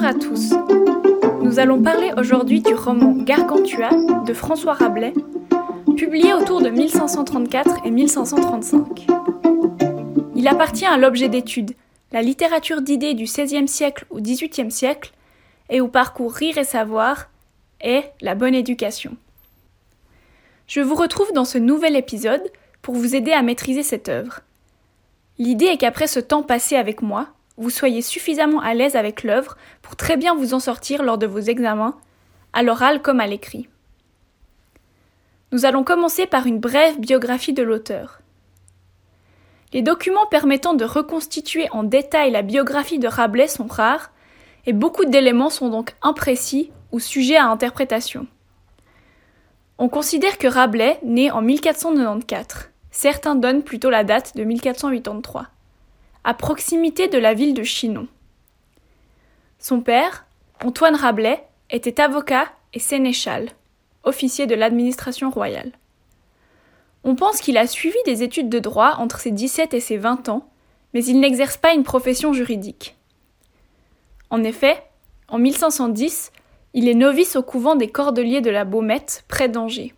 Bonjour à tous. Nous allons parler aujourd'hui du roman Gargantua de François Rabelais, publié autour de 1534 et 1535. Il appartient à l'objet d'étude, la littérature d'idées du XVIe siècle au XVIIIe siècle, et au parcours Rire et Savoir, et la bonne éducation. Je vous retrouve dans ce nouvel épisode pour vous aider à maîtriser cette œuvre. L'idée est qu'après ce temps passé avec moi, vous soyez suffisamment à l'aise avec l'œuvre pour très bien vous en sortir lors de vos examens, à l'oral comme à l'écrit. Nous allons commencer par une brève biographie de l'auteur. Les documents permettant de reconstituer en détail la biographie de Rabelais sont rares, et beaucoup d'éléments sont donc imprécis ou sujets à interprétation. On considère que Rabelais naît en 1494. Certains donnent plutôt la date de 1483 à proximité de la ville de Chinon. Son père, Antoine Rabelais, était avocat et sénéchal, officier de l'administration royale. On pense qu'il a suivi des études de droit entre ses 17 et ses 20 ans, mais il n'exerce pas une profession juridique. En effet, en 1510, il est novice au couvent des Cordeliers de la Baumette, près d'Angers.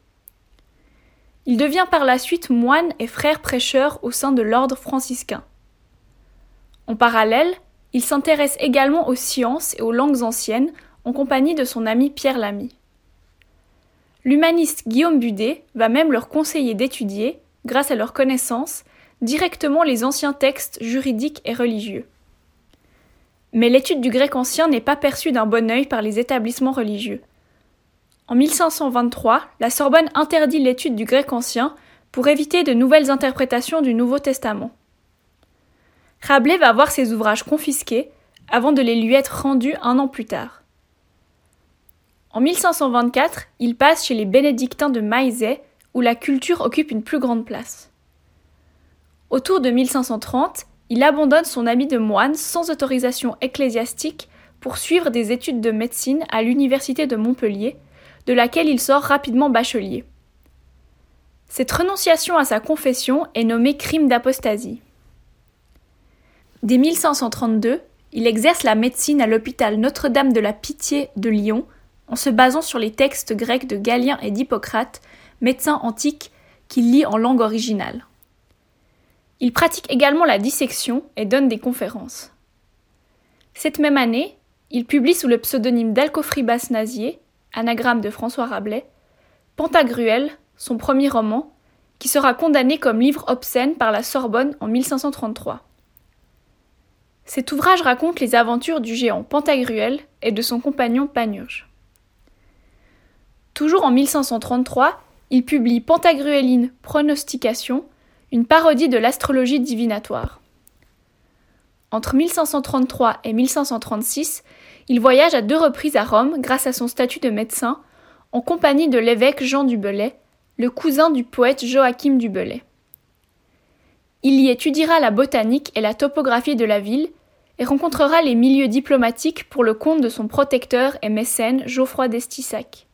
Il devient par la suite moine et frère prêcheur au sein de l'ordre franciscain. En parallèle, il s'intéresse également aux sciences et aux langues anciennes en compagnie de son ami Pierre Lamy. L'humaniste Guillaume Budet va même leur conseiller d'étudier, grâce à leur connaissance, directement les anciens textes juridiques et religieux. Mais l'étude du grec ancien n'est pas perçue d'un bon œil par les établissements religieux. En 1523, la Sorbonne interdit l'étude du grec ancien pour éviter de nouvelles interprétations du Nouveau Testament. Rabelais va voir ses ouvrages confisqués avant de les lui être rendus un an plus tard. En 1524, il passe chez les bénédictins de Maizet, où la culture occupe une plus grande place. Autour de 1530, il abandonne son habit de moine sans autorisation ecclésiastique pour suivre des études de médecine à l'université de Montpellier, de laquelle il sort rapidement bachelier. Cette renonciation à sa confession est nommée crime d'apostasie. Dès 1532, il exerce la médecine à l'hôpital Notre-Dame de la Pitié de Lyon en se basant sur les textes grecs de Galien et d'Hippocrate, médecins antiques qu'il lit en langue originale. Il pratique également la dissection et donne des conférences. Cette même année, il publie sous le pseudonyme d'Alcofribas Nazier, anagramme de François Rabelais, Pantagruel, son premier roman, qui sera condamné comme livre obscène par la Sorbonne en 1533. Cet ouvrage raconte les aventures du géant Pantagruel et de son compagnon Panurge. Toujours en 1533, il publie Pantagrueline Pronostication, une parodie de l'astrologie divinatoire. Entre 1533 et 1536, il voyage à deux reprises à Rome grâce à son statut de médecin, en compagnie de l'évêque Jean du Belay, le cousin du poète Joachim du Belay. Il y étudiera la botanique et la topographie de la ville et rencontrera les milieux diplomatiques pour le compte de son protecteur et mécène Geoffroy d'Estissac.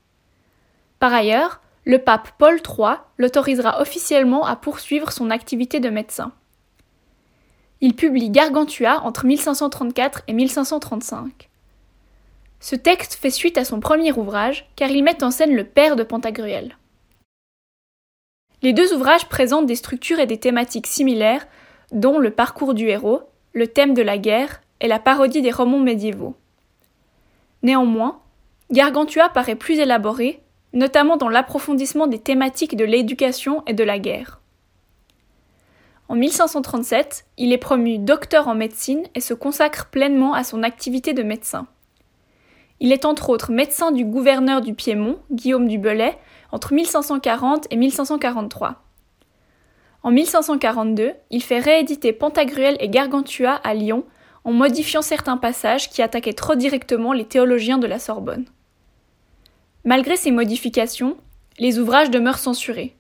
Par ailleurs, le pape Paul III l'autorisera officiellement à poursuivre son activité de médecin. Il publie Gargantua entre 1534 et 1535. Ce texte fait suite à son premier ouvrage car il met en scène le père de Pantagruel. Les deux ouvrages présentent des structures et des thématiques similaires, dont le parcours du héros, le thème de la guerre et la parodie des romans médiévaux. Néanmoins, Gargantua paraît plus élaboré, notamment dans l'approfondissement des thématiques de l'éducation et de la guerre. En 1537, il est promu docteur en médecine et se consacre pleinement à son activité de médecin. Il est entre autres médecin du gouverneur du Piémont, Guillaume du Belay, entre 1540 et 1543. En 1542, il fait rééditer Pantagruel et Gargantua à Lyon en modifiant certains passages qui attaquaient trop directement les théologiens de la Sorbonne. Malgré ces modifications, les ouvrages demeurent censurés.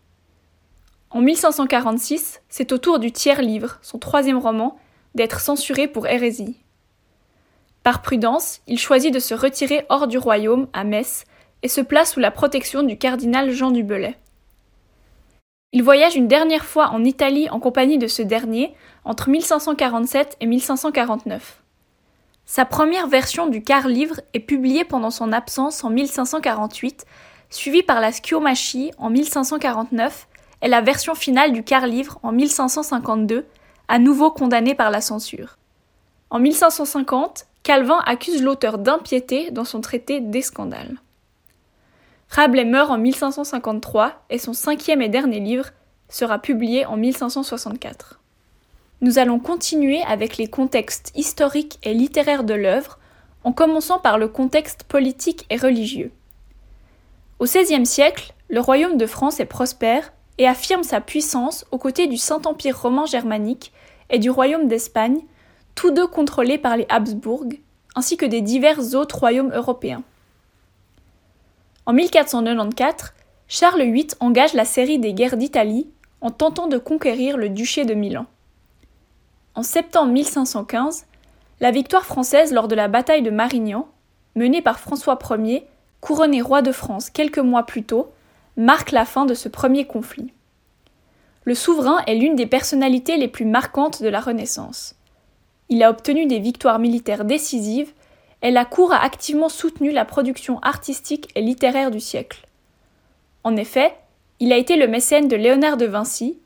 En 1546, c'est au tour du tiers livre, son troisième roman, d'être censuré pour hérésie. Par prudence, il choisit de se retirer hors du royaume, à Metz, et se place sous la protection du cardinal Jean du Belay. Il voyage une dernière fois en Italie en compagnie de ce dernier entre 1547 et 1549. Sa première version du quart-livre est publiée pendant son absence en 1548, suivie par la Sciomachie en 1549 et la version finale du quart-livre en 1552, à nouveau condamnée par la censure. En 1550, Calvin accuse l'auteur d'impiété dans son traité des scandales. Rabelais meurt en 1553 et son cinquième et dernier livre sera publié en 1564. Nous allons continuer avec les contextes historiques et littéraires de l'œuvre, en commençant par le contexte politique et religieux. Au XVIe siècle, le royaume de France est prospère et affirme sa puissance aux côtés du Saint-Empire romain germanique et du royaume d'Espagne, tous deux contrôlés par les Habsbourg, ainsi que des divers autres royaumes européens. En 1494, Charles VIII engage la série des guerres d'Italie en tentant de conquérir le duché de Milan. En septembre 1515, la victoire française lors de la bataille de Marignan, menée par François Ier, couronné roi de France quelques mois plus tôt, marque la fin de ce premier conflit. Le souverain est l'une des personnalités les plus marquantes de la Renaissance. Il a obtenu des victoires militaires décisives et la cour a activement soutenu la production artistique et littéraire du siècle. En effet, il a été le mécène de Léonard de Vinci,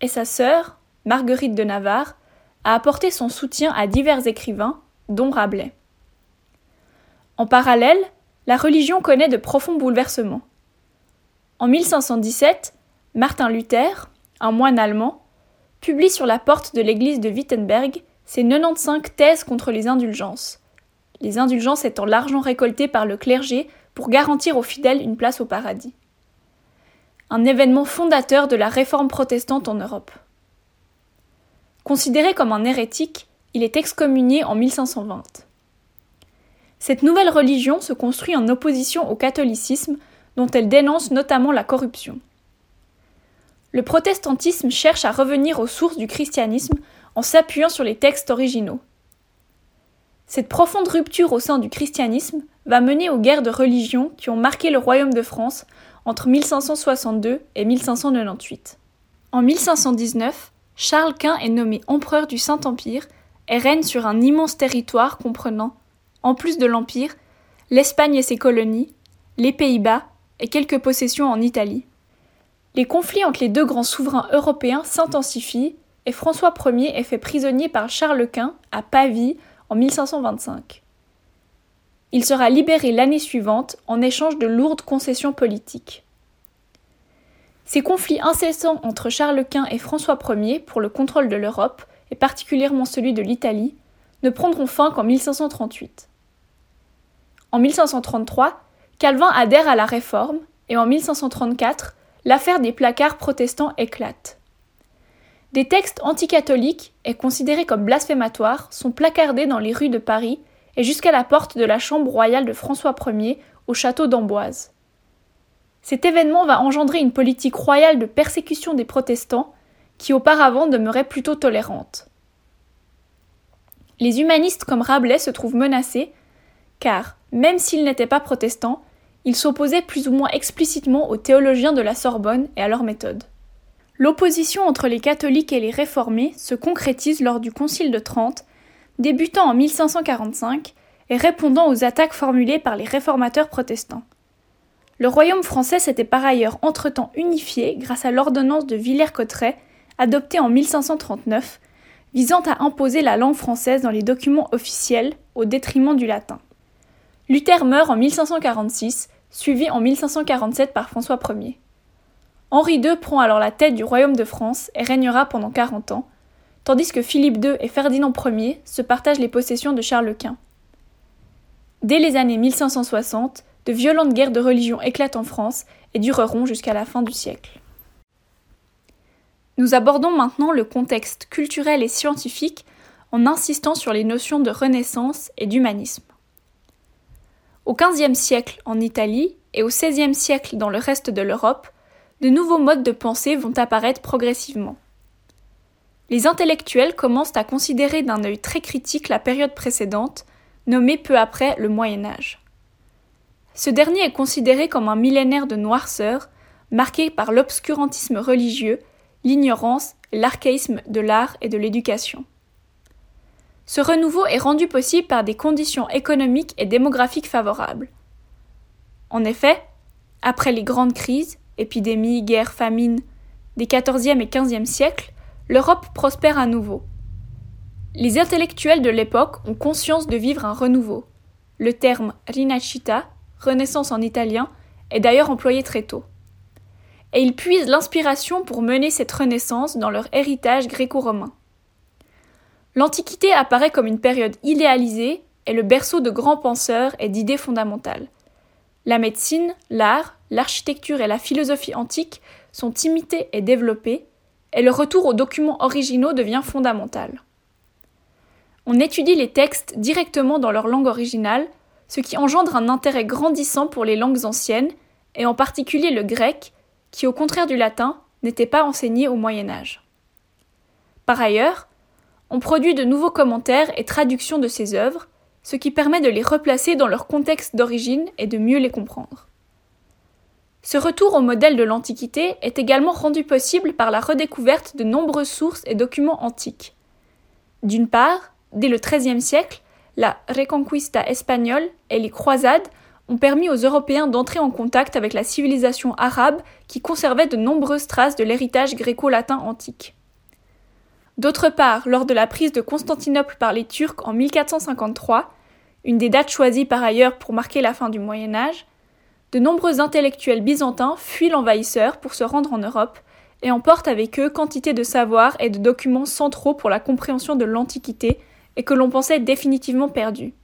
et sa sœur, Marguerite de Navarre, a apporté son soutien à divers écrivains, dont Rabelais. En parallèle, la religion connaît de profonds bouleversements. En 1517, Martin Luther, un moine allemand, publie sur la porte de l'église de Wittenberg ses 95 thèses contre les indulgences, les indulgences étant l'argent récolté par le clergé pour garantir aux fidèles une place au paradis. Un événement fondateur de la réforme protestante en Europe. Considéré comme un hérétique, il est excommunié en 1520. Cette nouvelle religion se construit en opposition au catholicisme, dont elle dénonce notamment la corruption. Le protestantisme cherche à revenir aux sources du christianisme en s'appuyant sur les textes originaux. Cette profonde rupture au sein du christianisme va mener aux guerres de religion qui ont marqué le royaume de France entre 1562 et 1598. En 1519, Charles Quint est nommé empereur du Saint-Empire et règne sur un immense territoire comprenant, en plus de l'Empire, l'Espagne et ses colonies, les Pays-Bas et quelques possessions en Italie. Les conflits entre les deux grands souverains européens s'intensifient et François Ier est fait prisonnier par Charles Quint à Pavie en 1525. Il sera libéré l'année suivante en échange de lourdes concessions politiques. Ces conflits incessants entre Charles Quint et François Ier pour le contrôle de l'Europe, et particulièrement celui de l'Italie, ne prendront fin qu'en 1538. En 1533, Calvin adhère à la Réforme, et en 1534, l'affaire des placards protestants éclate. Des textes anticatholiques et considérés comme blasphématoires sont placardés dans les rues de Paris et jusqu'à la porte de la chambre royale de François Ier au château d'Amboise. Cet événement va engendrer une politique royale de persécution des protestants qui auparavant demeurait plutôt tolérante. Les humanistes comme Rabelais se trouvent menacés car, même s'ils n'étaient pas protestants, ils s'opposaient plus ou moins explicitement aux théologiens de la Sorbonne et à leur méthode. L'opposition entre les catholiques et les réformés se concrétise lors du Concile de Trente, débutant en 1545 et répondant aux attaques formulées par les réformateurs protestants. Le royaume français s'était par ailleurs entre-temps unifié grâce à l'ordonnance de Villers-Cotterêts, adoptée en 1539, visant à imposer la langue française dans les documents officiels au détriment du latin. Luther meurt en 1546, suivi en 1547 par François Ier. Henri II prend alors la tête du royaume de France et régnera pendant 40 ans, tandis que Philippe II et Ferdinand Ier se partagent les possessions de Charles Quint. Dès les années 1560, de violentes guerres de religion éclatent en France et dureront jusqu'à la fin du siècle. Nous abordons maintenant le contexte culturel et scientifique en insistant sur les notions de renaissance et d'humanisme. Au XVe siècle en Italie et au XVIe siècle dans le reste de l'Europe, de nouveaux modes de pensée vont apparaître progressivement. Les intellectuels commencent à considérer d'un œil très critique la période précédente, nommée peu après le Moyen Âge. Ce dernier est considéré comme un millénaire de noirceur, marqué par l'obscurantisme religieux, l'ignorance et l'archaïsme de l'art et de l'éducation. ce renouveau est rendu possible par des conditions économiques et démographiques favorables. En effet, après les grandes crises, épidémies, guerres, famines, des XIVe et XVe siècles, l'Europe prospère à nouveau. Les intellectuels de l'époque ont conscience de vivre un renouveau. Le terme rinascita, renaissance en italien, est d'ailleurs employé très tôt. Et ils puisent l'inspiration pour mener cette renaissance dans leur héritage gréco-romain. L'Antiquité apparaît comme une période idéalisée et le berceau de grands penseurs et d'idées fondamentales. La médecine, l'art, l'architecture et la philosophie antique sont imités et développés, et le retour aux documents originaux devient fondamental. On étudie les textes directement dans leur langue originale, ce qui engendre un intérêt grandissant pour les langues anciennes, et en particulier le grec, qui au contraire du latin n'était pas enseigné au Moyen Âge. Par ailleurs, on produit de nouveaux commentaires et traductions de ces œuvres, ce qui permet de les replacer dans leur contexte d'origine et de mieux les comprendre. Ce retour au modèle de l'Antiquité est également rendu possible par la redécouverte de nombreuses sources et documents antiques. D'une part, dès le XIIIe siècle, la Reconquista espagnole et les croisades ont permis aux Européens d'entrer en contact avec la civilisation arabe qui conservait de nombreuses traces de l'héritage gréco-latin antique. D'autre part, lors de la prise de Constantinople par les Turcs en 1453, une des dates choisies par ailleurs pour marquer la fin du Moyen Âge, de nombreux intellectuels byzantins fuient l'envahisseur pour se rendre en Europe et emportent avec eux quantité de savoirs et de documents centraux pour la compréhension de l'Antiquité et que l'on pensait définitivement perdus.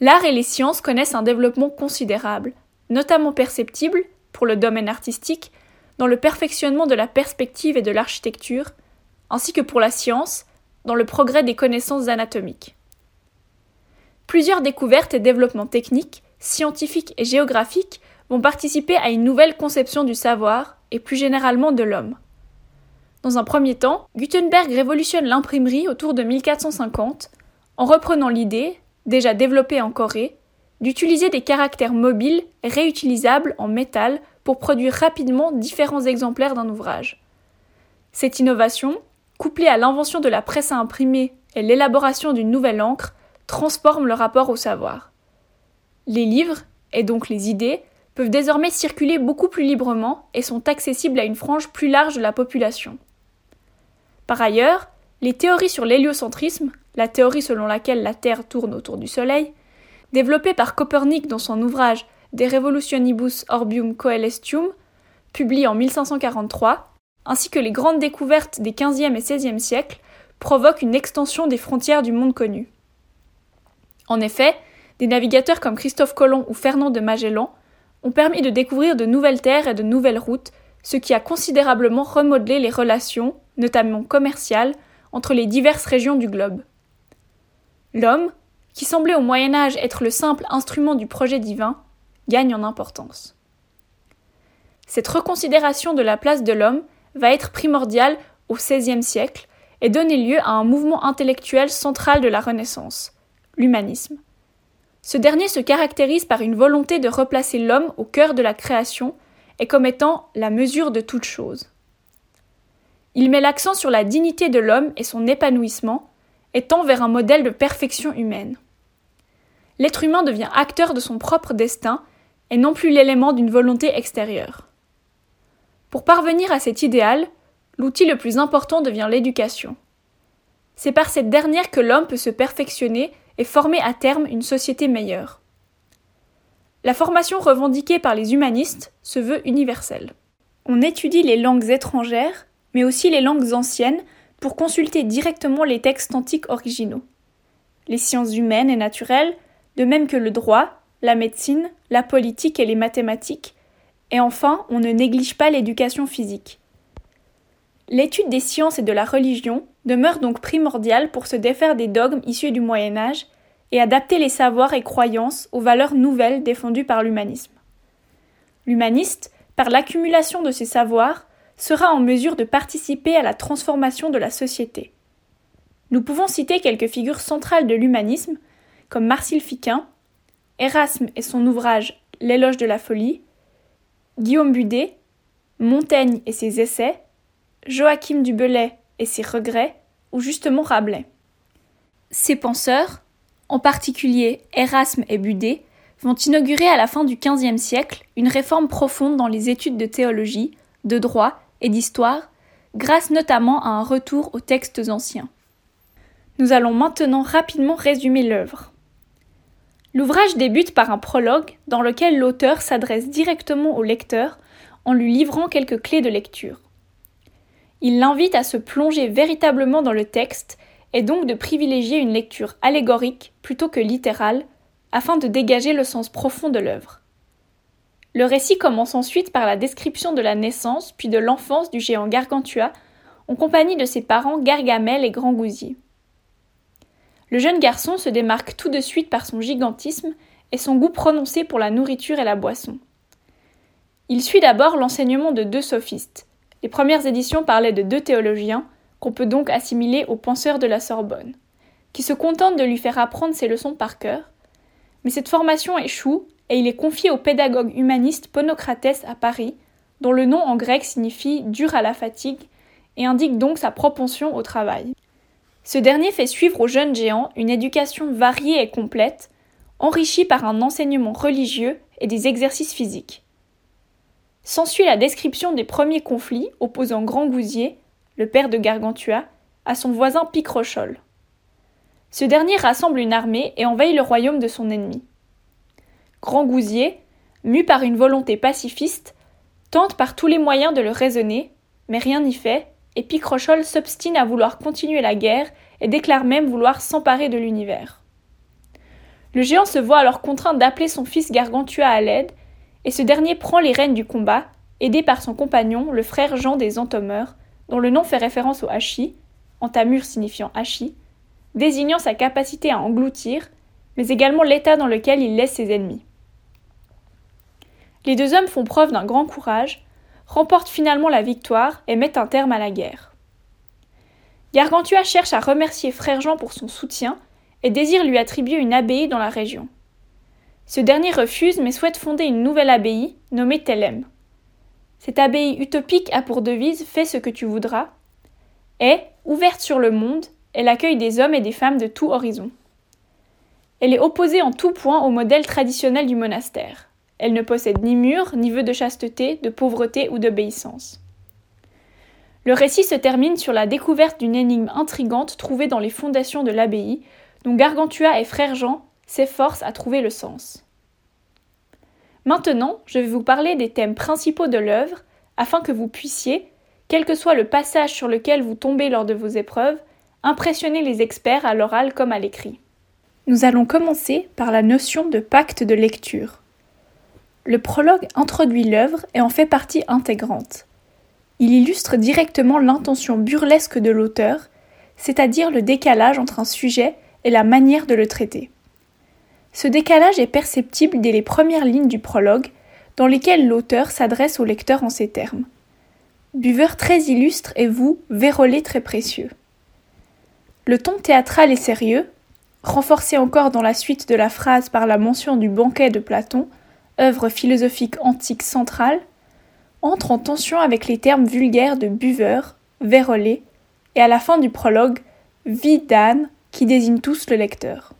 L'art et les sciences connaissent un développement considérable, notamment perceptible, pour le domaine artistique, dans le perfectionnement de la perspective et de l'architecture, ainsi que pour la science, dans le progrès des connaissances anatomiques. Plusieurs découvertes et développements techniques, scientifiques et géographiques vont participer à une nouvelle conception du savoir et plus généralement de l'homme. Dans un premier temps, Gutenberg révolutionne l'imprimerie autour de 1450 en reprenant l'idée, déjà développée en Corée, d'utiliser des caractères mobiles réutilisables en métal pour produire rapidement différents exemplaires d'un ouvrage. Cette innovation, couplée à l'invention de la presse à imprimer et l'élaboration d'une nouvelle encre, transforme le rapport au savoir. Les livres, et donc les idées, peuvent désormais circuler beaucoup plus librement et sont accessibles à une frange plus large de la population. Par ailleurs, les théories sur l'héliocentrisme, la théorie selon laquelle la Terre tourne autour du Soleil, développée par Copernic dans son ouvrage De Revolutionibus Orbium Coelestium, publié en 1543, ainsi que les grandes découvertes des XVe et XVIe siècles, provoquent une extension des frontières du monde connu. En effet, des navigateurs comme Christophe Colomb ou Fernand de Magellan ont permis de découvrir de nouvelles terres et de nouvelles routes, ce qui a considérablement remodelé les relations, notamment commerciales, entre les diverses régions du globe. L'homme, qui semblait au Moyen Âge être le simple instrument du projet divin, gagne en importance. Cette reconsidération de la place de l'homme va être primordiale au XVIe siècle et donner lieu à un mouvement intellectuel central de la Renaissance, l'humanisme. Ce dernier se caractérise par une volonté de replacer l'homme au cœur de la création et comme étant la mesure de toute chose. Il met l'accent sur la dignité de l'homme et son épanouissement, étant vers un modèle de perfection humaine. L'être humain devient acteur de son propre destin et non plus l'élément d'une volonté extérieure. Pour parvenir à cet idéal, l'outil le plus important devient l'éducation. C'est par cette dernière que l'homme peut se perfectionner et former à terme une société meilleure. La formation revendiquée par les humanistes se veut universelle. On étudie les langues étrangères, mais aussi les langues anciennes, pour consulter directement les textes antiques originaux. Les sciences humaines et naturelles, de même que le droit, la médecine, la politique et les mathématiques, et enfin, on ne néglige pas l'éducation physique. L'étude des sciences et de la religion demeure donc primordiale pour se défaire des dogmes issus du Moyen Âge et adapter les savoirs et croyances aux valeurs nouvelles défendues par l'humanisme. L'humaniste, par l'accumulation de ses savoirs, sera en mesure de participer à la transformation de la société. Nous pouvons citer quelques figures centrales de l'humanisme, comme Marcille Fiquin, Erasme et son ouvrage L'éloge de la folie, Guillaume Budet, Montaigne et ses essais, Joachim du Belay et ses regrets, ou justement Rabelais. Ces penseurs, en particulier Erasme et Budé, vont inaugurer à la fin du XVe siècle une réforme profonde dans les études de théologie, de droit et d'histoire, grâce notamment à un retour aux textes anciens. Nous allons maintenant rapidement résumer l'œuvre. L'ouvrage débute par un prologue dans lequel l'auteur s'adresse directement au lecteur en lui livrant quelques clés de lecture. Il l'invite à se plonger véritablement dans le texte et donc de privilégier une lecture allégorique plutôt que littérale afin de dégager le sens profond de l'œuvre. Le récit commence ensuite par la description de la naissance puis de l'enfance du géant Gargantua en compagnie de ses parents Gargamel et Grand Gousier. Le jeune garçon se démarque tout de suite par son gigantisme et son goût prononcé pour la nourriture et la boisson. Il suit d'abord l'enseignement de deux sophistes. Les premières éditions parlaient de deux théologiens, qu'on peut donc assimiler aux penseurs de la Sorbonne, qui se contentent de lui faire apprendre ses leçons par cœur. Mais cette formation échoue et il est confié au pédagogue humaniste Ponocrates à Paris, dont le nom en grec signifie dur à la fatigue et indique donc sa propension au travail. Ce dernier fait suivre au jeune géant une éducation variée et complète, enrichie par un enseignement religieux et des exercices physiques. S'ensuit la description des premiers conflits opposant Grand Gousier, le père de Gargantua, à son voisin Picrochole. Ce dernier rassemble une armée et envahit le royaume de son ennemi. Grand Gousier, mu par une volonté pacifiste, tente par tous les moyens de le raisonner, mais rien n'y fait, et Picrochole s'obstine à vouloir continuer la guerre et déclare même vouloir s'emparer de l'univers. Le géant se voit alors contraint d'appeler son fils Gargantua à l'aide, et ce dernier prend les rênes du combat, aidé par son compagnon, le frère Jean des Entomeurs, dont le nom fait référence au hachis, entamure signifiant hachis, désignant sa capacité à engloutir, mais également l'état dans lequel il laisse ses ennemis. Les deux hommes font preuve d'un grand courage, remportent finalement la victoire et mettent un terme à la guerre. Gargantua cherche à remercier Frère Jean pour son soutien et désire lui attribuer une abbaye dans la région. Ce dernier refuse mais souhaite fonder une nouvelle abbaye nommée Thélème. Cette abbaye utopique a pour devise Fais ce que tu voudras et, ouverte sur le monde, elle accueille des hommes et des femmes de tout horizon. Elle est opposée en tout point au modèle traditionnel du monastère. Elle ne possède ni mur, ni vœu de chasteté, de pauvreté ou d'obéissance. Le récit se termine sur la découverte d'une énigme intrigante trouvée dans les fondations de l'abbaye, dont Gargantua et Frère Jean s'efforcent à trouver le sens. Maintenant, je vais vous parler des thèmes principaux de l'œuvre, afin que vous puissiez, quel que soit le passage sur lequel vous tombez lors de vos épreuves, impressionner les experts à l'oral comme à l'écrit. Nous allons commencer par la notion de pacte de lecture. Le prologue introduit l'œuvre et en fait partie intégrante. Il illustre directement l'intention burlesque de l'auteur, c'est-à-dire le décalage entre un sujet et la manière de le traiter. Ce décalage est perceptible dès les premières lignes du prologue, dans lesquelles l'auteur s'adresse au lecteur en ces termes. Buveur très illustre et vous, vérolé très précieux. Le ton théâtral et sérieux, renforcé encore dans la suite de la phrase par la mention du banquet de Platon, œuvre philosophique antique centrale, entre en tension avec les termes vulgaires de buveur, vérolé, et à la fin du prologue, vie d'âne, qui désigne tous le lecteur.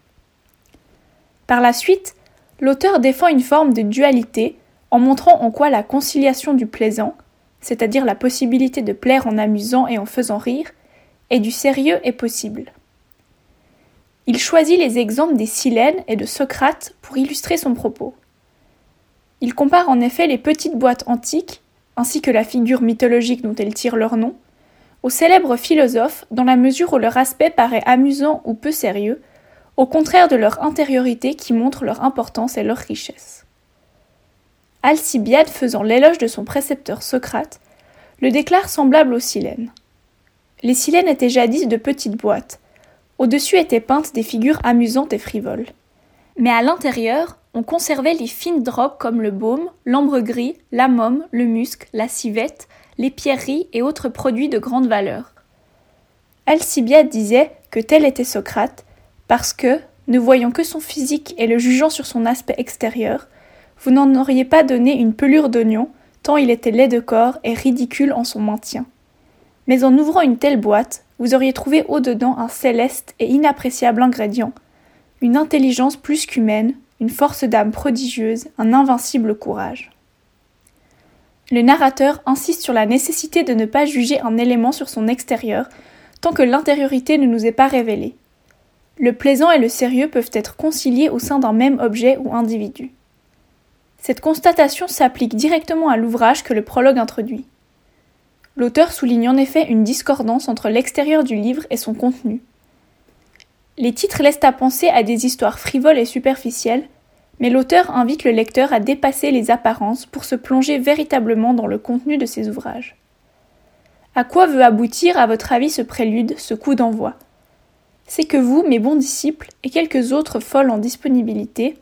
Par la suite, l'auteur défend une forme de dualité en montrant en quoi la conciliation du plaisant, c'est-à-dire la possibilité de plaire en amusant et en faisant rire, et du sérieux est possible. Il choisit les exemples des Silènes et de Socrate pour illustrer son propos. Il compare en effet les petites boîtes antiques, ainsi que la figure mythologique dont elles tirent leur nom, aux célèbres philosophes dans la mesure où leur aspect paraît amusant ou peu sérieux, au contraire de leur intériorité qui montre leur importance et leur richesse. Alcibiade faisant l'éloge de son précepteur Socrate, le déclare semblable aux silènes. Les silènes étaient jadis de petites boîtes. Au-dessus étaient peintes des figures amusantes et frivoles. Mais à l'intérieur, on conservait les fines drogues comme le baume, l'ambre gris, la môme, le musc, la civette, les pierreries et autres produits de grande valeur. Alcibiade disait que tel était Socrate, parce que, ne voyant que son physique et le jugeant sur son aspect extérieur, vous n'en auriez pas donné une pelure d'oignon, tant il était laid de corps et ridicule en son maintien. Mais en ouvrant une telle boîte, vous auriez trouvé au-dedans un céleste et inappréciable ingrédient, une intelligence plus qu'humaine, une force d'âme prodigieuse, un invincible courage. Le narrateur insiste sur la nécessité de ne pas juger un élément sur son extérieur tant que l'intériorité ne nous est pas révélée. Le plaisant et le sérieux peuvent être conciliés au sein d'un même objet ou individu. Cette constatation s'applique directement à l'ouvrage que le prologue introduit. L'auteur souligne en effet une discordance entre l'extérieur du livre et son contenu. Les titres laissent à penser à des histoires frivoles et superficielles, mais l'auteur invite le lecteur à dépasser les apparences pour se plonger véritablement dans le contenu de ses ouvrages. À quoi veut aboutir, à votre avis, ce prélude, ce coup d'envoi? C'est que vous, mes bons disciples, et quelques autres folles en disponibilité,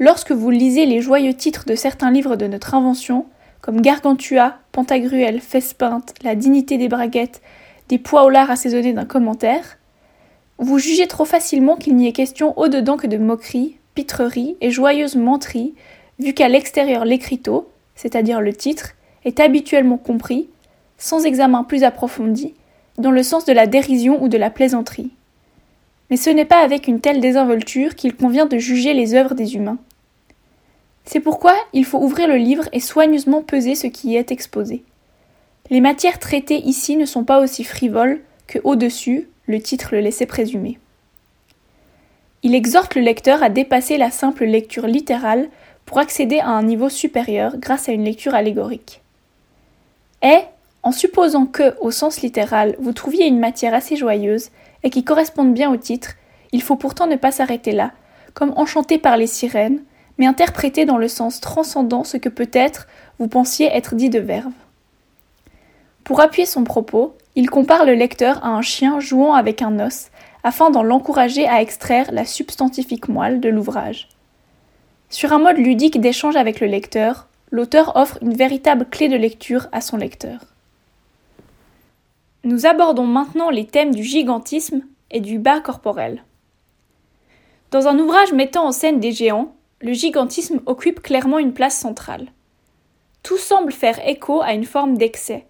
lorsque vous lisez les joyeux titres de certains livres de notre invention, comme Gargantua, Pantagruel, Fespeinte, La dignité des braguettes, des pois au lard assaisonnés d'un commentaire, vous jugez trop facilement qu'il n'y ait question au-dedans que de moqueries, pitreries et joyeuses menteries, vu qu'à l'extérieur l'écriteau, c'est-à-dire le titre, est habituellement compris, sans examen plus approfondi, dans le sens de la dérision ou de la plaisanterie. Mais ce n'est pas avec une telle désinvolture qu'il convient de juger les œuvres des humains. C'est pourquoi il faut ouvrir le livre et soigneusement peser ce qui y est exposé. Les matières traitées ici ne sont pas aussi frivoles que au-dessus, le titre le laissait présumer. Il exhorte le lecteur à dépasser la simple lecture littérale pour accéder à un niveau supérieur grâce à une lecture allégorique. Et, en supposant que, au sens littéral, vous trouviez une matière assez joyeuse et qui corresponde bien au titre, il faut pourtant ne pas s'arrêter là, comme enchanté par les sirènes, mais interpréter dans le sens transcendant ce que peut-être vous pensiez être dit de verve. Pour appuyer son propos, il compare le lecteur à un chien jouant avec un os, afin d'en l'encourager à extraire la substantifique moelle de l'ouvrage. Sur un mode ludique d'échange avec le lecteur, l'auteur offre une véritable clé de lecture à son lecteur. Nous abordons maintenant les thèmes du gigantisme et du bas corporel. Dans un ouvrage mettant en scène des géants, le gigantisme occupe clairement une place centrale. Tout semble faire écho à une forme d'excès.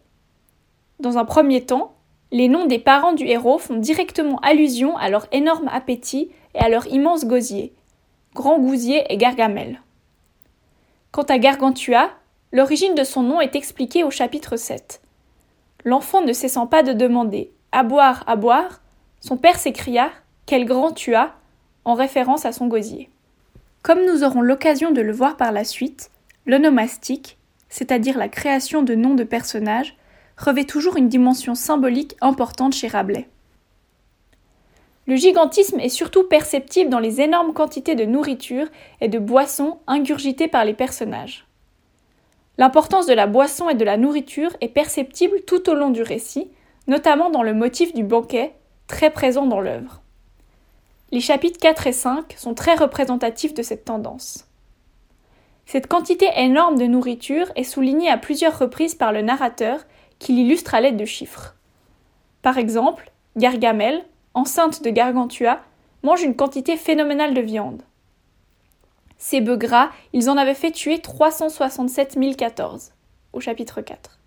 Dans un premier temps, les noms des parents du héros font directement allusion à leur énorme appétit et à leur immense gosier, Grand Gousier et Gargamel. Quant à Gargantua, l'origine de son nom est expliquée au chapitre 7. L'enfant ne cessant pas de demander À boire, à boire, son père s'écria Quel grand tu as en référence à son gosier. Comme nous aurons l'occasion de le voir par la suite, l'onomastique, c'est-à-dire la création de noms de personnages, revêt toujours une dimension symbolique importante chez Rabelais. Le gigantisme est surtout perceptible dans les énormes quantités de nourriture et de boissons ingurgitées par les personnages. L'importance de la boisson et de la nourriture est perceptible tout au long du récit, notamment dans le motif du banquet, très présent dans l'œuvre. Les chapitres 4 et 5 sont très représentatifs de cette tendance. Cette quantité énorme de nourriture est soulignée à plusieurs reprises par le narrateur qui l'illustre à l'aide de chiffres. Par exemple, Gargamel, enceinte de Gargantua, mange une quantité phénoménale de viande. Ces bœufs gras, ils en avaient fait tuer 367 014, au chapitre 4.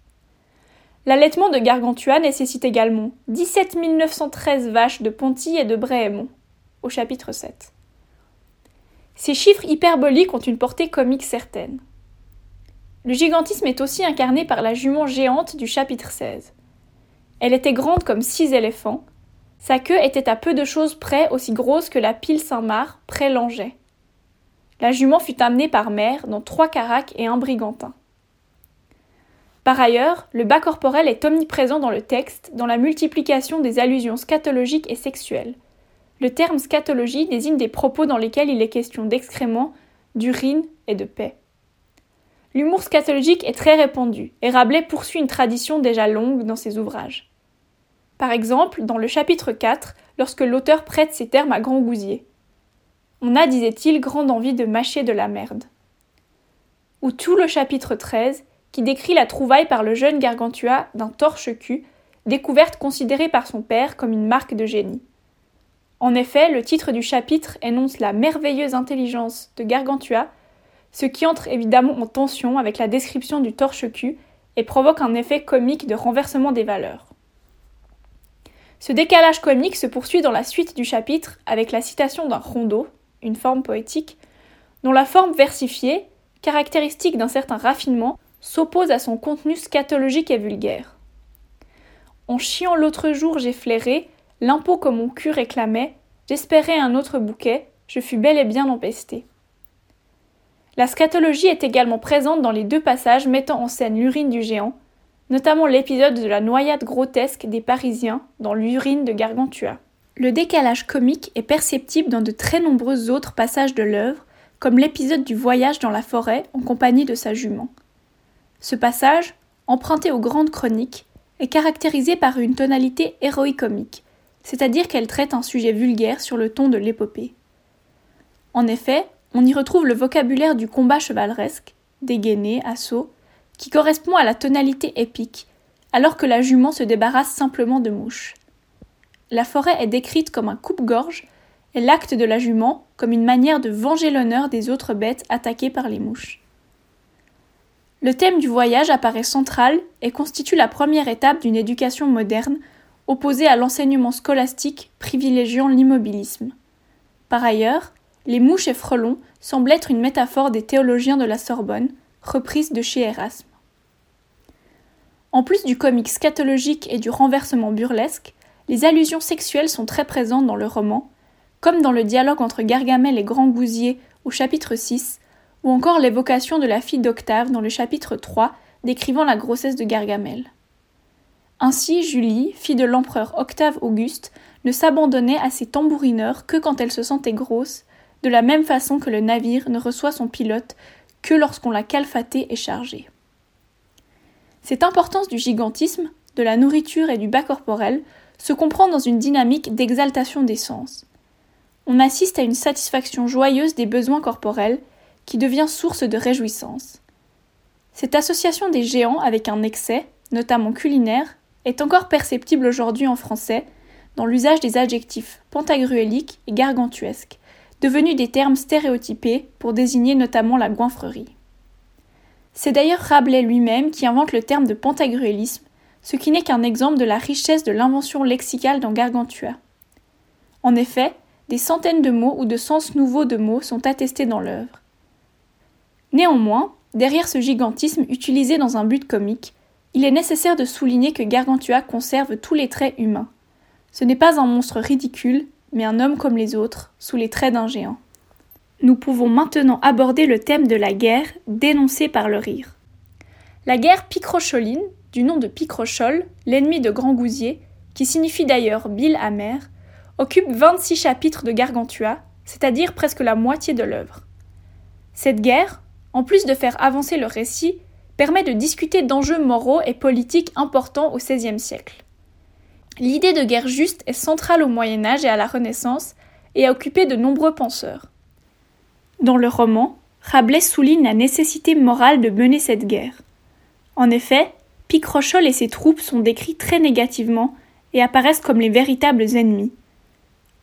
L'allaitement de Gargantua nécessite également 17 913 vaches de Ponty et de Bréhémont, au chapitre 7. Ces chiffres hyperboliques ont une portée comique certaine. Le gigantisme est aussi incarné par la jument géante du chapitre 16. Elle était grande comme six éléphants. Sa queue était à peu de choses près aussi grosse que la pile Saint-Marc, près Langeais. La jument fut amenée par mer dans trois caracs et un brigantin. Par ailleurs, le bas corporel est omniprésent dans le texte, dans la multiplication des allusions scatologiques et sexuelles. Le terme scatologie désigne des propos dans lesquels il est question d'excréments, d'urine et de paix. L'humour scatologique est très répandu, et Rabelais poursuit une tradition déjà longue dans ses ouvrages. Par exemple, dans le chapitre 4, lorsque l'auteur prête ses termes à Grand Gousier. On a, disait-il, grande envie de mâcher de la merde. Ou tout le chapitre 13, qui décrit la trouvaille par le jeune Gargantua d'un torche-cul, découverte considérée par son père comme une marque de génie. En effet, le titre du chapitre énonce la merveilleuse intelligence de Gargantua ce qui entre évidemment en tension avec la description du torche-cul et provoque un effet comique de renversement des valeurs. Ce décalage comique se poursuit dans la suite du chapitre avec la citation d'un rondeau, une forme poétique, dont la forme versifiée, caractéristique d'un certain raffinement, s'oppose à son contenu scatologique et vulgaire. En chiant l'autre jour j'ai flairé, l'impôt que mon cul réclamait, j'espérais un autre bouquet, je fus bel et bien empesté. La scatologie est également présente dans les deux passages mettant en scène l'urine du géant, notamment l'épisode de la noyade grotesque des Parisiens dans l'urine de Gargantua. Le décalage comique est perceptible dans de très nombreux autres passages de l'œuvre, comme l'épisode du voyage dans la forêt en compagnie de sa jument. Ce passage, emprunté aux grandes chroniques, est caractérisé par une tonalité héroïcomique, c'est-à-dire qu'elle traite un sujet vulgaire sur le ton de l'épopée. En effet, on y retrouve le vocabulaire du combat chevaleresque, dégainé, assaut, qui correspond à la tonalité épique, alors que la jument se débarrasse simplement de mouches. La forêt est décrite comme un coupe-gorge et l'acte de la jument comme une manière de venger l'honneur des autres bêtes attaquées par les mouches. Le thème du voyage apparaît central et constitue la première étape d'une éducation moderne opposée à l'enseignement scolastique privilégiant l'immobilisme. Par ailleurs, les mouches et frelons semblent être une métaphore des théologiens de la Sorbonne, reprise de chez Erasme. En plus du comique scatologique et du renversement burlesque, les allusions sexuelles sont très présentes dans le roman, comme dans le dialogue entre Gargamel et Grand Gousier au chapitre 6, ou encore l'évocation de la fille d'Octave dans le chapitre 3 décrivant la grossesse de Gargamel. Ainsi, Julie, fille de l'empereur Octave Auguste, ne s'abandonnait à ses tambourineurs que quand elle se sentait grosse, de la même façon que le navire ne reçoit son pilote que lorsqu'on l'a calfaté et chargé. Cette importance du gigantisme, de la nourriture et du bas corporel se comprend dans une dynamique d'exaltation des sens. On assiste à une satisfaction joyeuse des besoins corporels qui devient source de réjouissance. Cette association des géants avec un excès, notamment culinaire, est encore perceptible aujourd'hui en français dans l'usage des adjectifs pantagruéliques et gargantuesques, devenus des termes stéréotypés pour désigner notamment la goinfrerie. C'est d'ailleurs Rabelais lui-même qui invente le terme de pantagruélisme, ce qui n'est qu'un exemple de la richesse de l'invention lexicale dans Gargantua. En effet, des centaines de mots ou de sens nouveaux de mots sont attestés dans l'œuvre. Néanmoins, derrière ce gigantisme utilisé dans un but comique, il est nécessaire de souligner que Gargantua conserve tous les traits humains. Ce n'est pas un monstre ridicule, mais un homme comme les autres, sous les traits d'un géant. Nous pouvons maintenant aborder le thème de la guerre, dénoncé par le rire. La guerre picrocholine, du nom de Picrochole, l'ennemi de Grand Gousier, qui signifie d'ailleurs bile amère, occupe 26 chapitres de Gargantua, c'est-à-dire presque la moitié de l'œuvre. Cette guerre, en plus de faire avancer le récit, permet de discuter d'enjeux moraux et politiques importants au XVIe siècle. L'idée de guerre juste est centrale au Moyen Âge et à la Renaissance et a occupé de nombreux penseurs. Dans le roman, Rabelais souligne la nécessité morale de mener cette guerre. En effet, Picrochole et ses troupes sont décrits très négativement et apparaissent comme les véritables ennemis.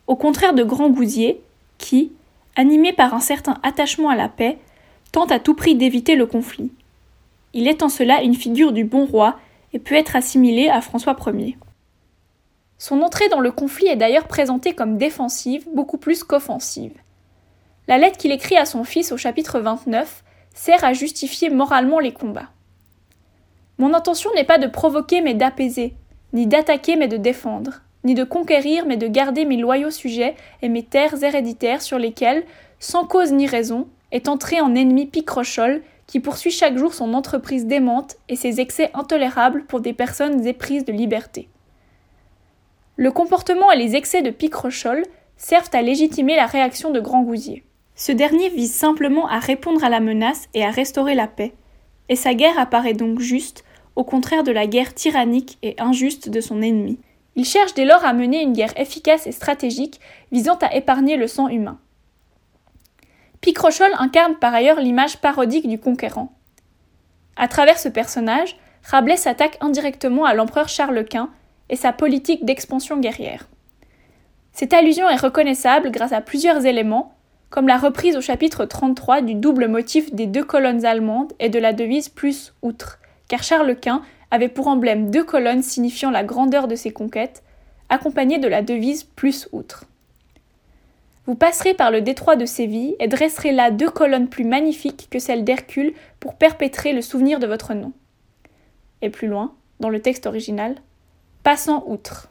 Au contraire de Grand Gousier, qui, animé par un certain attachement à la paix, tente à tout prix d'éviter le conflit. Il est en cela une figure du bon roi et peut être assimilé à François Ier. Son entrée dans le conflit est d'ailleurs présentée comme défensive beaucoup plus qu'offensive. La lettre qu'il écrit à son fils au chapitre 29 sert à justifier moralement les combats. Mon intention n'est pas de provoquer mais d'apaiser, ni d'attaquer mais de défendre, ni de conquérir mais de garder mes loyaux sujets et mes terres héréditaires sur lesquelles, sans cause ni raison, est entré en ennemi picrochole qui poursuit chaque jour son entreprise démente et ses excès intolérables pour des personnes éprises de liberté. Le comportement et les excès de Picrochole servent à légitimer la réaction de Grand Gousier. Ce dernier vise simplement à répondre à la menace et à restaurer la paix, et sa guerre apparaît donc juste, au contraire de la guerre tyrannique et injuste de son ennemi. Il cherche dès lors à mener une guerre efficace et stratégique visant à épargner le sang humain. Picrochole incarne par ailleurs l'image parodique du conquérant. À travers ce personnage, Rabelais s'attaque indirectement à l'empereur Charles Quint et sa politique d'expansion guerrière. Cette allusion est reconnaissable grâce à plusieurs éléments, comme la reprise au chapitre 33 du double motif des deux colonnes allemandes et de la devise plus outre, car Charles Quint avait pour emblème deux colonnes signifiant la grandeur de ses conquêtes, accompagné de la devise plus outre. Vous passerez par le détroit de Séville et dresserez là deux colonnes plus magnifiques que celles d'Hercule pour perpétrer le souvenir de votre nom. Et plus loin, dans le texte original, passant outre.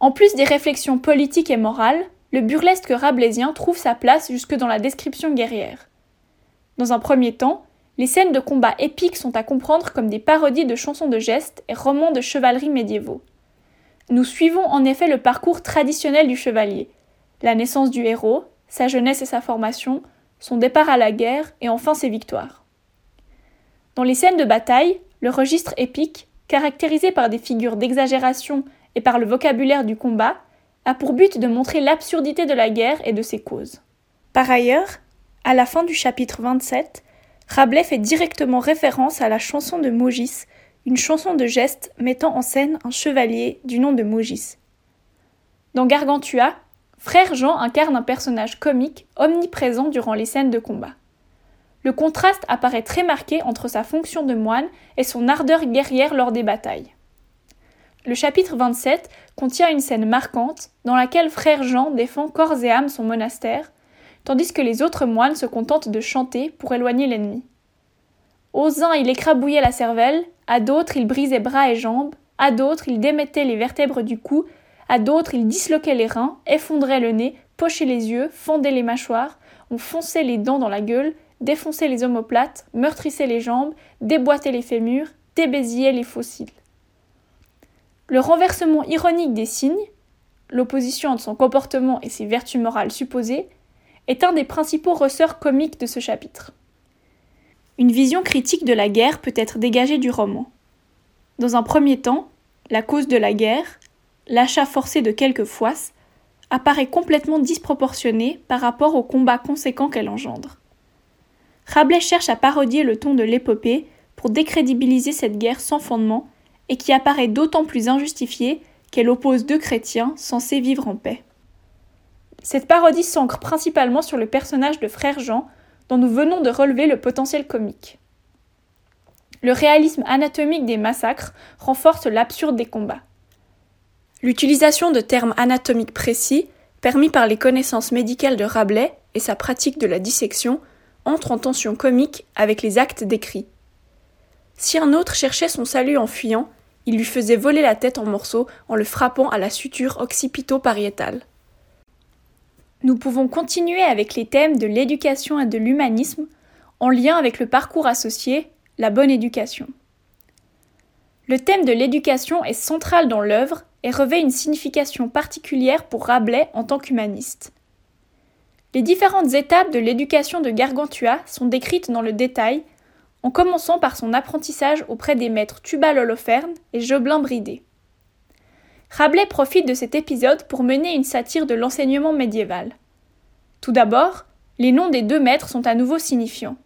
En plus des réflexions politiques et morales, le burlesque rabelaisien trouve sa place jusque dans la description guerrière. Dans un premier temps, les scènes de combat épiques sont à comprendre comme des parodies de chansons de gestes et romans de chevalerie médiévaux. Nous suivons en effet le parcours traditionnel du chevalier, la naissance du héros, sa jeunesse et sa formation, son départ à la guerre et enfin ses victoires. Dans les scènes de bataille, le registre épique, caractérisé par des figures d'exagération et par le vocabulaire du combat, a pour but de montrer l'absurdité de la guerre et de ses causes. Par ailleurs, à la fin du chapitre 27, Rabelais fait directement référence à la chanson de Mogis, une chanson de geste mettant en scène un chevalier du nom de Mogis. Dans Gargantua, Frère Jean incarne un personnage comique omniprésent durant les scènes de combat. Le contraste apparaît très marqué entre sa fonction de moine et son ardeur guerrière lors des batailles. Le chapitre 27 contient une scène marquante dans laquelle frère Jean défend corps et âme son monastère, tandis que les autres moines se contentent de chanter pour éloigner l'ennemi. Aux uns il écrabouillait la cervelle, à d'autres il brisait bras et jambes, à d'autres il démettait les vertèbres du cou, à d'autres il disloquait les reins, effondrait le nez, pochait les yeux, fendait les mâchoires, on fonçait les dents dans la gueule, défonçait les omoplates, meurtrissait les jambes, déboîtait les fémurs, débésillait les fossiles. Le renversement ironique des signes, l'opposition entre son comportement et ses vertus morales supposées, est un des principaux ressorts comiques de ce chapitre. Une vision critique de la guerre peut être dégagée du roman. Dans un premier temps, la cause de la guerre, l'achat forcé de quelques foisses, apparaît complètement disproportionnée par rapport au combat conséquent qu'elle engendre. Rabelais cherche à parodier le ton de l'épopée pour décrédibiliser cette guerre sans fondement et qui apparaît d'autant plus injustifiée qu'elle oppose deux chrétiens censés vivre en paix. Cette parodie s'ancre principalement sur le personnage de frère Jean, dont nous venons de relever le potentiel comique. Le réalisme anatomique des massacres renforce l'absurde des combats. L'utilisation de termes anatomiques précis, permis par les connaissances médicales de Rabelais et sa pratique de la dissection, entre en tension comique avec les actes décrits. Si un autre cherchait son salut en fuyant, il lui faisait voler la tête en morceaux en le frappant à la suture occipito-pariétale. Nous pouvons continuer avec les thèmes de l'éducation et de l'humanisme en lien avec le parcours associé, la bonne éducation. Le thème de l'éducation est central dans l'œuvre et revêt une signification particulière pour Rabelais en tant qu'humaniste. Les différentes étapes de l'éducation de Gargantua sont décrites dans le détail en commençant par son apprentissage auprès des maîtres Tubal Holoferne et Joblin Bridé. Rabelais profite de cet épisode pour mener une satire de l'enseignement médiéval. Tout d'abord, les noms des deux maîtres sont à nouveau signifiants.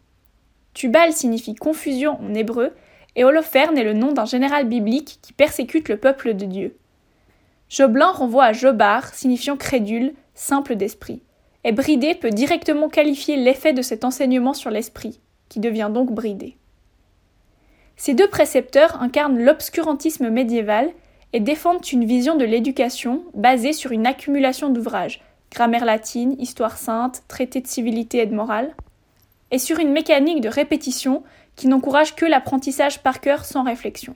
Tubal signifie confusion en hébreu et Holoferne est le nom d'un général biblique qui persécute le peuple de Dieu. Joblin renvoie à Jobar, signifiant crédule, simple d'esprit. Et Bridé peut directement qualifier l'effet de cet enseignement sur l'esprit qui devient donc bridé. Ces deux précepteurs incarnent l'obscurantisme médiéval et défendent une vision de l'éducation basée sur une accumulation d'ouvrages, grammaire latine, histoire sainte, traité de civilité et de morale, et sur une mécanique de répétition qui n'encourage que l'apprentissage par cœur sans réflexion.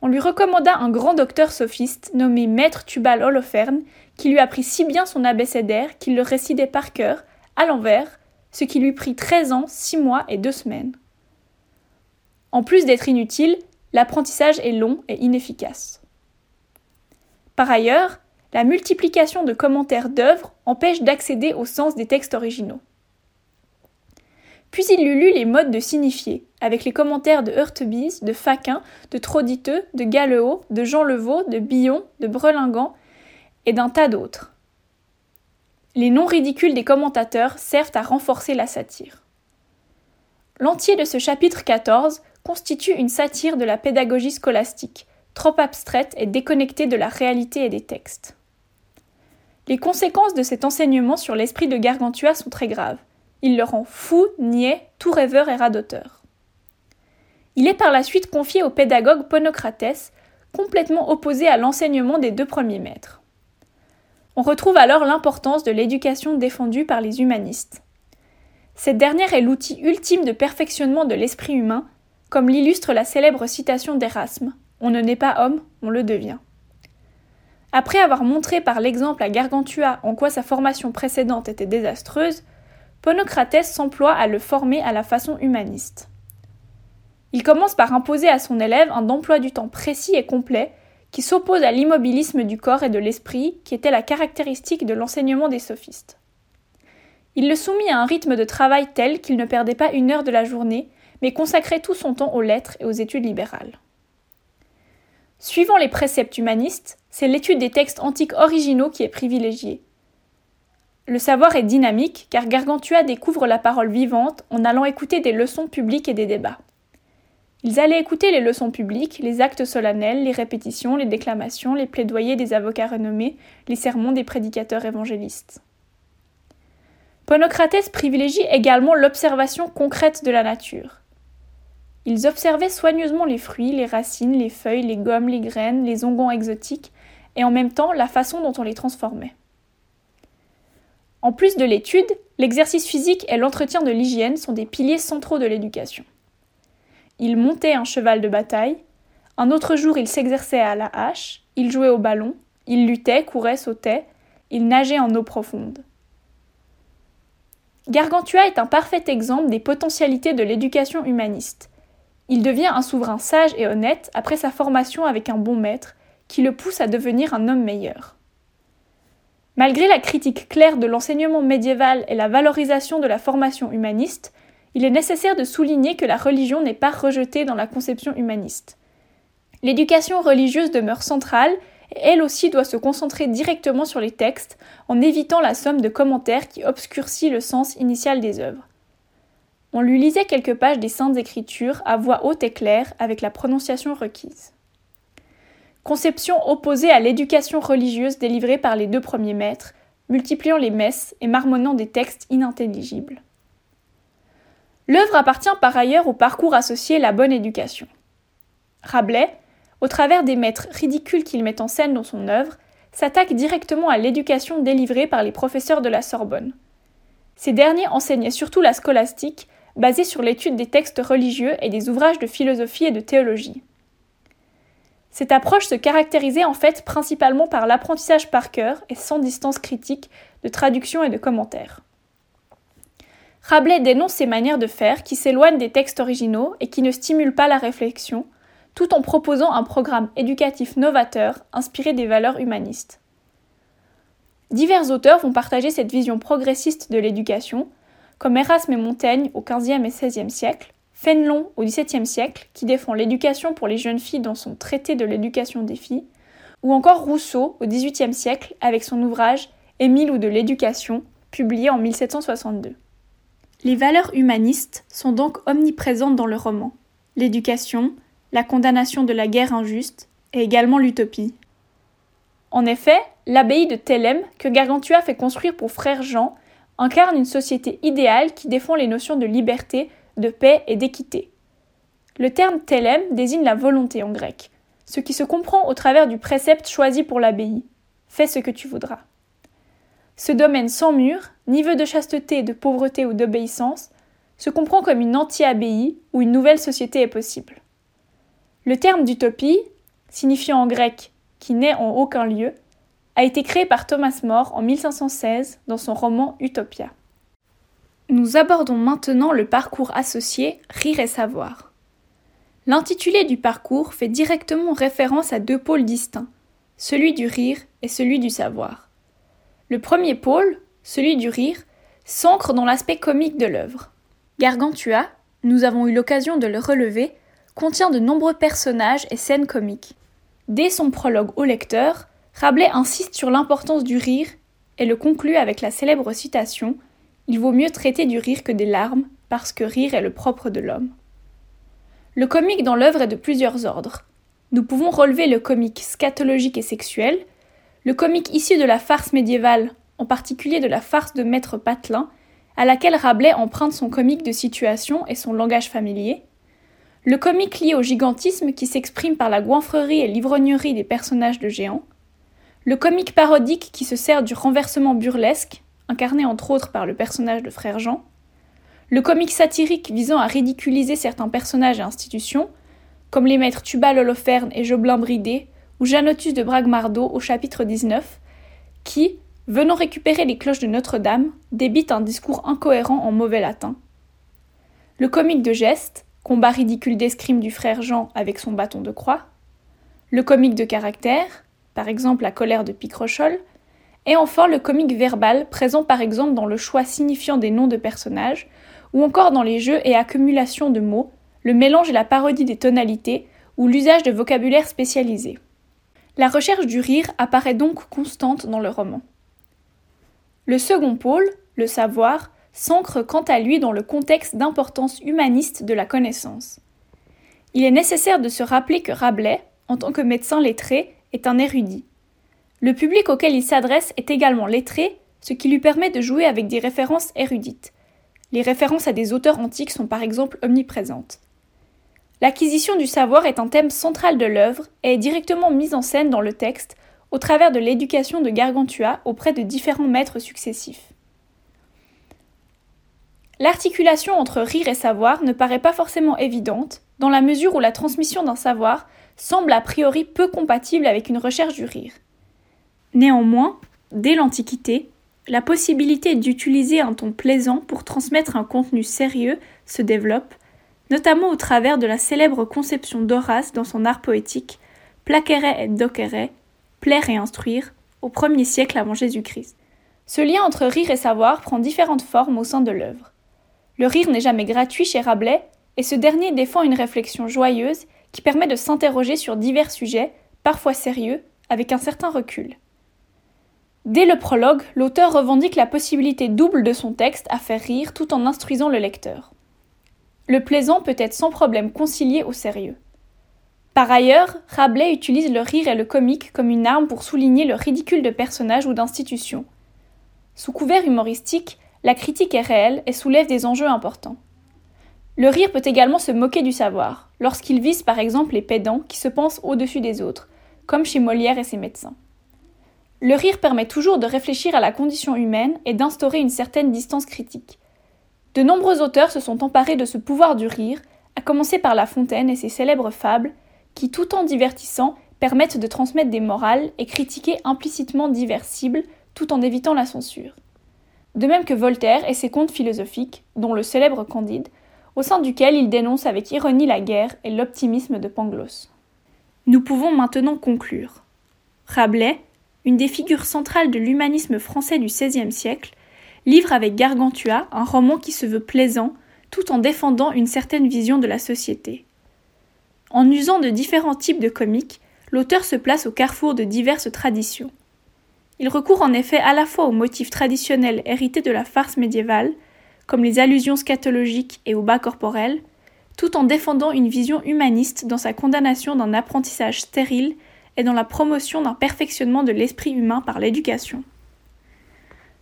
On lui recommanda un grand docteur sophiste nommé Maître Tubal Holoferne, qui lui apprit si bien son abécédaire qu'il le récitait par cœur, à l'envers, ce qui lui prit 13 ans, 6 mois et 2 semaines. En plus d'être inutile, l'apprentissage est long et inefficace. Par ailleurs, la multiplication de commentaires d'œuvres empêche d'accéder au sens des textes originaux. Puis il eut lu les modes de signifier, avec les commentaires de Heurtebise, de Faquin, de Troditeux, de Galeot, de Jean Levaux, de Billon, de Brelingan et d'un tas d'autres. Les noms ridicules des commentateurs servent à renforcer la satire. L'entier de ce chapitre 14 constitue une satire de la pédagogie scolastique, trop abstraite et déconnectée de la réalité et des textes. Les conséquences de cet enseignement sur l'esprit de Gargantua sont très graves. Il le rend fou, niais, tout rêveur et radoteur. Il est par la suite confié au pédagogue Ponocrates, complètement opposé à l'enseignement des deux premiers maîtres. On retrouve alors l'importance de l'éducation défendue par les humanistes. Cette dernière est l'outil ultime de perfectionnement de l'esprit humain, comme l'illustre la célèbre citation d'Erasme On ne naît pas homme, on le devient. Après avoir montré par l'exemple à Gargantua en quoi sa formation précédente était désastreuse, Ponocrates s'emploie à le former à la façon humaniste. Il commence par imposer à son élève un emploi du temps précis et complet qui s'oppose à l'immobilisme du corps et de l'esprit qui était la caractéristique de l'enseignement des sophistes. Il le soumit à un rythme de travail tel qu'il ne perdait pas une heure de la journée, mais consacrait tout son temps aux lettres et aux études libérales. Suivant les préceptes humanistes, c'est l'étude des textes antiques originaux qui est privilégiée. Le savoir est dynamique car Gargantua découvre la parole vivante en allant écouter des leçons publiques et des débats. Ils allaient écouter les leçons publiques, les actes solennels, les répétitions, les déclamations, les plaidoyers des avocats renommés, les sermons des prédicateurs évangélistes. Ponocrates privilégie également l'observation concrète de la nature. Ils observaient soigneusement les fruits, les racines, les feuilles, les gommes, les graines, les onguents exotiques, et en même temps la façon dont on les transformait. En plus de l'étude, l'exercice physique et l'entretien de l'hygiène sont des piliers centraux de l'éducation. Il montait un cheval de bataille, un autre jour il s'exerçait à la hache, il jouait au ballon, il luttait, courait, sautait, il nageait en eau profonde. Gargantua est un parfait exemple des potentialités de l'éducation humaniste. Il devient un souverain sage et honnête après sa formation avec un bon maître, qui le pousse à devenir un homme meilleur. Malgré la critique claire de l'enseignement médiéval et la valorisation de la formation humaniste, il est nécessaire de souligner que la religion n'est pas rejetée dans la conception humaniste. L'éducation religieuse demeure centrale et elle aussi doit se concentrer directement sur les textes en évitant la somme de commentaires qui obscurcit le sens initial des œuvres. On lui lisait quelques pages des Saintes Écritures à voix haute et claire avec la prononciation requise. Conception opposée à l'éducation religieuse délivrée par les deux premiers maîtres, multipliant les messes et marmonnant des textes inintelligibles. L'œuvre appartient par ailleurs au parcours associé La Bonne Éducation. Rabelais, au travers des maîtres ridicules qu'il met en scène dans son œuvre, s'attaque directement à l'éducation délivrée par les professeurs de la Sorbonne. Ces derniers enseignaient surtout la scolastique, basée sur l'étude des textes religieux et des ouvrages de philosophie et de théologie. Cette approche se caractérisait en fait principalement par l'apprentissage par cœur et sans distance critique de traduction et de commentaires. Rabelais dénonce ces manières de faire qui s'éloignent des textes originaux et qui ne stimulent pas la réflexion, tout en proposant un programme éducatif novateur inspiré des valeurs humanistes. Divers auteurs vont partager cette vision progressiste de l'éducation, comme Erasme et Montaigne au XVe et XVIe siècle, Fénelon au XVIIe siècle, qui défend l'éducation pour les jeunes filles dans son Traité de l'éducation des filles, ou encore Rousseau au XVIIIe siècle avec son ouvrage Émile ou de l'éducation, publié en 1762. Les valeurs humanistes sont donc omniprésentes dans le roman. L'éducation, la condamnation de la guerre injuste et également l'utopie. En effet, l'abbaye de Thélème, que Gargantua fait construire pour frère Jean, incarne une société idéale qui défend les notions de liberté, de paix et d'équité. Le terme Thélème désigne la volonté en grec, ce qui se comprend au travers du précepte choisi pour l'abbaye. Fais ce que tu voudras. Ce domaine sans mur, ni vœu de chasteté, de pauvreté ou d'obéissance, se comprend comme une anti-abbaye où une nouvelle société est possible. Le terme d'utopie, signifiant en grec qui n'est en aucun lieu, a été créé par Thomas More en 1516 dans son roman Utopia. Nous abordons maintenant le parcours associé Rire et Savoir. L'intitulé du parcours fait directement référence à deux pôles distincts, celui du rire et celui du savoir. Le premier pôle, celui du rire, s'ancre dans l'aspect comique de l'œuvre. Gargantua, nous avons eu l'occasion de le relever, contient de nombreux personnages et scènes comiques. Dès son prologue au lecteur, Rabelais insiste sur l'importance du rire et le conclut avec la célèbre citation Il vaut mieux traiter du rire que des larmes, parce que rire est le propre de l'homme. Le comique dans l'œuvre est de plusieurs ordres. Nous pouvons relever le comique scatologique et sexuel, le comique issu de la farce médiévale, en particulier de la farce de Maître Patelin, à laquelle Rabelais emprunte son comique de situation et son langage familier, le comique lié au gigantisme qui s'exprime par la goinfrerie et l'ivrognerie des personnages de géants, le comique parodique qui se sert du renversement burlesque, incarné entre autres par le personnage de Frère Jean, le comique satirique visant à ridiculiser certains personnages et institutions, comme les maîtres Tubal Holoferne et Joblin Bridé, ou Janotus de Bragmardo au chapitre 19, qui, venant récupérer les cloches de Notre-Dame, débite un discours incohérent en mauvais latin. Le comique de geste, combat ridicule d'escrime du frère Jean avec son bâton de croix. Le comique de caractère, par exemple la colère de Picrochole. Et enfin le comique verbal, présent par exemple dans le choix signifiant des noms de personnages, ou encore dans les jeux et accumulations de mots, le mélange et la parodie des tonalités, ou l'usage de vocabulaire spécialisé. La recherche du rire apparaît donc constante dans le roman. Le second pôle, le savoir, s'ancre quant à lui dans le contexte d'importance humaniste de la connaissance. Il est nécessaire de se rappeler que Rabelais, en tant que médecin lettré, est un érudit. Le public auquel il s'adresse est également lettré, ce qui lui permet de jouer avec des références érudites. Les références à des auteurs antiques sont par exemple omniprésentes. L'acquisition du savoir est un thème central de l'œuvre et est directement mise en scène dans le texte au travers de l'éducation de Gargantua auprès de différents maîtres successifs. L'articulation entre rire et savoir ne paraît pas forcément évidente, dans la mesure où la transmission d'un savoir semble a priori peu compatible avec une recherche du rire. Néanmoins, dès l'Antiquité, la possibilité d'utiliser un ton plaisant pour transmettre un contenu sérieux se développe, notamment au travers de la célèbre conception d'Horace dans son art poétique, placere et docere, plaire et instruire, au premier siècle avant Jésus-Christ. Ce lien entre rire et savoir prend différentes formes au sein de l'œuvre. Le rire n'est jamais gratuit chez Rabelais, et ce dernier défend une réflexion joyeuse qui permet de s'interroger sur divers sujets, parfois sérieux, avec un certain recul. Dès le prologue, l'auteur revendique la possibilité double de son texte à faire rire tout en instruisant le lecteur. Le plaisant peut être sans problème concilié au sérieux. Par ailleurs, Rabelais utilise le rire et le comique comme une arme pour souligner le ridicule de personnages ou d'institutions. Sous couvert humoristique, la critique est réelle et soulève des enjeux importants. Le rire peut également se moquer du savoir, lorsqu'il vise par exemple les pédants qui se pensent au-dessus des autres, comme chez Molière et ses médecins. Le rire permet toujours de réfléchir à la condition humaine et d'instaurer une certaine distance critique. De nombreux auteurs se sont emparés de ce pouvoir du rire, à commencer par La Fontaine et ses célèbres fables, qui, tout en divertissant, permettent de transmettre des morales et critiquer implicitement divers cibles, tout en évitant la censure. De même que Voltaire et ses contes philosophiques, dont le célèbre Candide, au sein duquel il dénonce avec ironie la guerre et l'optimisme de Pangloss. Nous pouvons maintenant conclure. Rabelais, une des figures centrales de l'humanisme français du XVIe siècle, livre avec Gargantua un roman qui se veut plaisant tout en défendant une certaine vision de la société. En usant de différents types de comiques, l'auteur se place au carrefour de diverses traditions. Il recourt en effet à la fois aux motifs traditionnels hérités de la farce médiévale, comme les allusions scatologiques et au bas corporel, tout en défendant une vision humaniste dans sa condamnation d'un apprentissage stérile et dans la promotion d'un perfectionnement de l'esprit humain par l'éducation.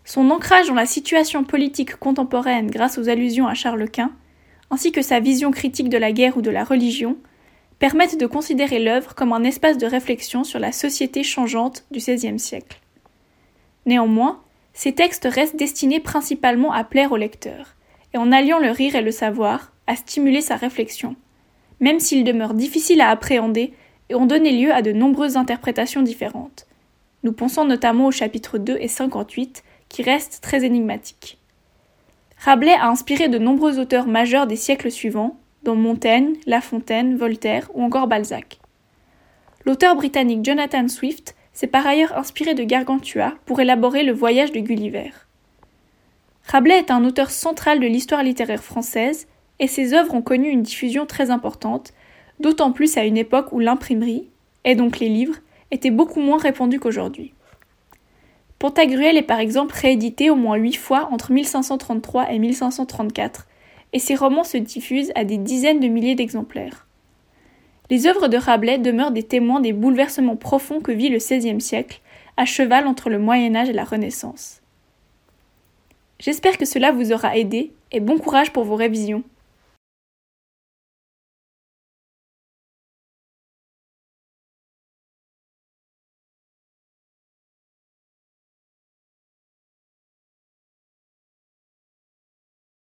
Son ancrage dans la situation politique contemporaine grâce aux allusions à Charles Quint, ainsi que sa vision critique de la guerre ou de la religion, permettent de considérer l'œuvre comme un espace de réflexion sur la société changeante du XVIe siècle. Néanmoins, ces textes restent destinés principalement à plaire au lecteur, et en alliant le rire et le savoir, à stimuler sa réflexion, même s'ils demeurent difficiles à appréhender et ont donné lieu à de nombreuses interprétations différentes. Nous pensons notamment au chapitre 2 et 58, qui restent très énigmatiques. Rabelais a inspiré de nombreux auteurs majeurs des siècles suivants, dont Montaigne, La Fontaine, Voltaire ou encore Balzac. L'auteur britannique Jonathan Swift s'est par ailleurs inspiré de Gargantua pour élaborer le voyage de Gulliver. Rabelais est un auteur central de l'histoire littéraire française et ses œuvres ont connu une diffusion très importante, d'autant plus à une époque où l'imprimerie, et donc les livres, étaient beaucoup moins répandus qu'aujourd'hui. Pantagruel est par exemple réédité au moins huit fois entre 1533 et 1534, et ses romans se diffusent à des dizaines de milliers d'exemplaires. Les œuvres de Rabelais demeurent des témoins des bouleversements profonds que vit le XVIe siècle, à cheval entre le Moyen Âge et la Renaissance. J'espère que cela vous aura aidé et bon courage pour vos révisions.